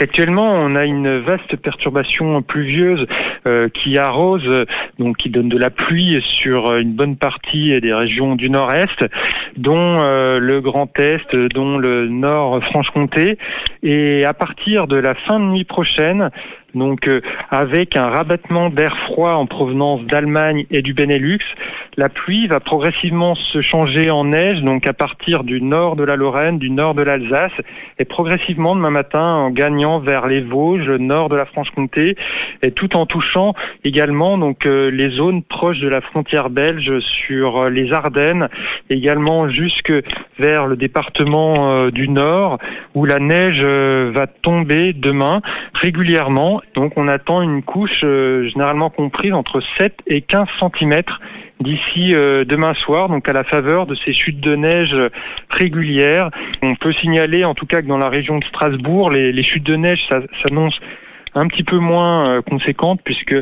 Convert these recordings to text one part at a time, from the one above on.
Actuellement, on a une vaste perturbation pluvieuse euh, qui arrose, donc qui donne de la pluie sur une bonne partie des régions du nord-est, dont euh, le Grand Est, dont le Nord Franche-Comté. Et à partir de la fin de nuit prochaine, donc euh, avec un rabattement d'air froid en provenance d'Allemagne et du Benelux, la pluie va progressivement se changer en neige, donc à partir du nord de la Lorraine, du nord de l'Alsace, et progressivement demain matin en gagnant vers les Vosges, le nord de la Franche-Comté, et tout en touchant également donc euh, les zones proches de la frontière belge sur euh, les Ardennes, également jusque vers le département du Nord, où la neige va tomber demain régulièrement. Donc on attend une couche euh, généralement comprise entre 7 et 15 cm d'ici euh, demain soir, donc à la faveur de ces chutes de neige régulières. On peut signaler en tout cas que dans la région de Strasbourg, les, chutes de neige s'annoncent un petit peu moins euh, conséquentes puisque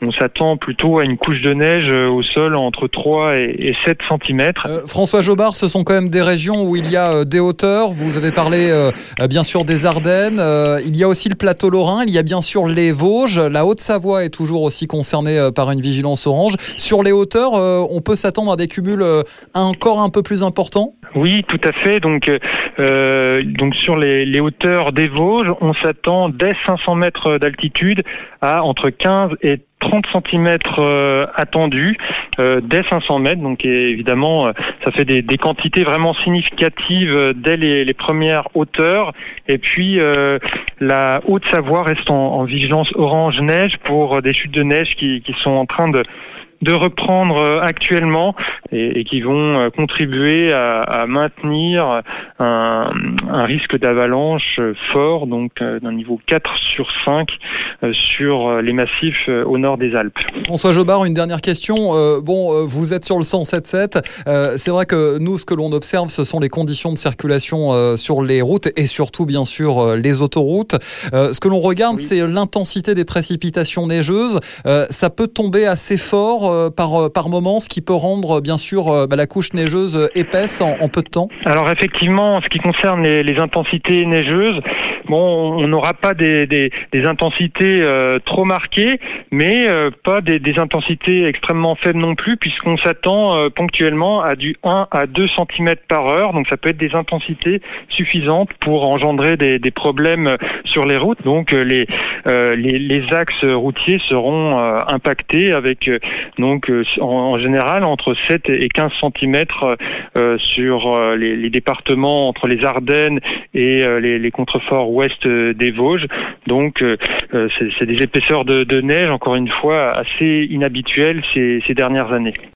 on s'attend plutôt à une couche de neige euh, au sol entre 3 et 7 cm. Euh, François Jobard, ce sont quand même des régions où il y a des hauteurs. Vous avez parlé bien sûr des Ardennes. il y a aussi le plateau lorrain. Il y a bien sûr les Vosges. La Haute-Savoie est toujours aussi concernée par une vigilance orange. Sur les hauteurs, on peut s'attendre à des cumuls encore un peu plus importants Oui, tout à fait. Donc, donc sur les, les hauteurs des Vosges, on s'attend dès 500 mètres d'altitude à entre 15 et 30 cm euh, attendus euh, dès 500 mètres. Donc évidemment, euh, ça fait des, quantités vraiment significatives dès les, premières hauteurs. Et puis la Haute-Savoie reste en, vigilance orange neige pour des chutes de neige qui sont en train de de reprendre euh, actuellement et, qui vont euh, contribuer à, maintenir un, risque d'avalanche fort, donc euh, d'un niveau 4 sur 5 sur les massifs au nord des Alpes. François Jobard, une dernière question. bon, vous êtes sur le 107.7. c'est vrai que nous, ce que l'on observe, ce sont les conditions de circulation sur les routes et surtout, bien sûr, les autoroutes. ce que l'on regarde, c'est l'intensité des précipitations neigeuses. ça peut tomber assez fort euh, par, euh, par moment, ce qui peut rendre bien sûr euh, bah, la couche neigeuse épaisse en, peu de temps Alors effectivement, en ce qui concerne les, intensités neigeuses, bon, on n'aura pas des, des, intensités trop marquées, mais pas des, des, intensités extrêmement faibles non plus, puisqu'on s'attend ponctuellement à du 1 à 2 cm par heure, donc ça peut être des intensités suffisantes pour engendrer des, problèmes sur les routes. Donc les, les, les, axes routiers seront impactés avec donc euh, en, général entre 7 et 15 cm euh, sur euh, les, départements entre les Ardennes et les, contreforts ouest des Vosges. Donc c'est des épaisseurs de, neige, encore une fois, assez inhabituelles ces dernières années.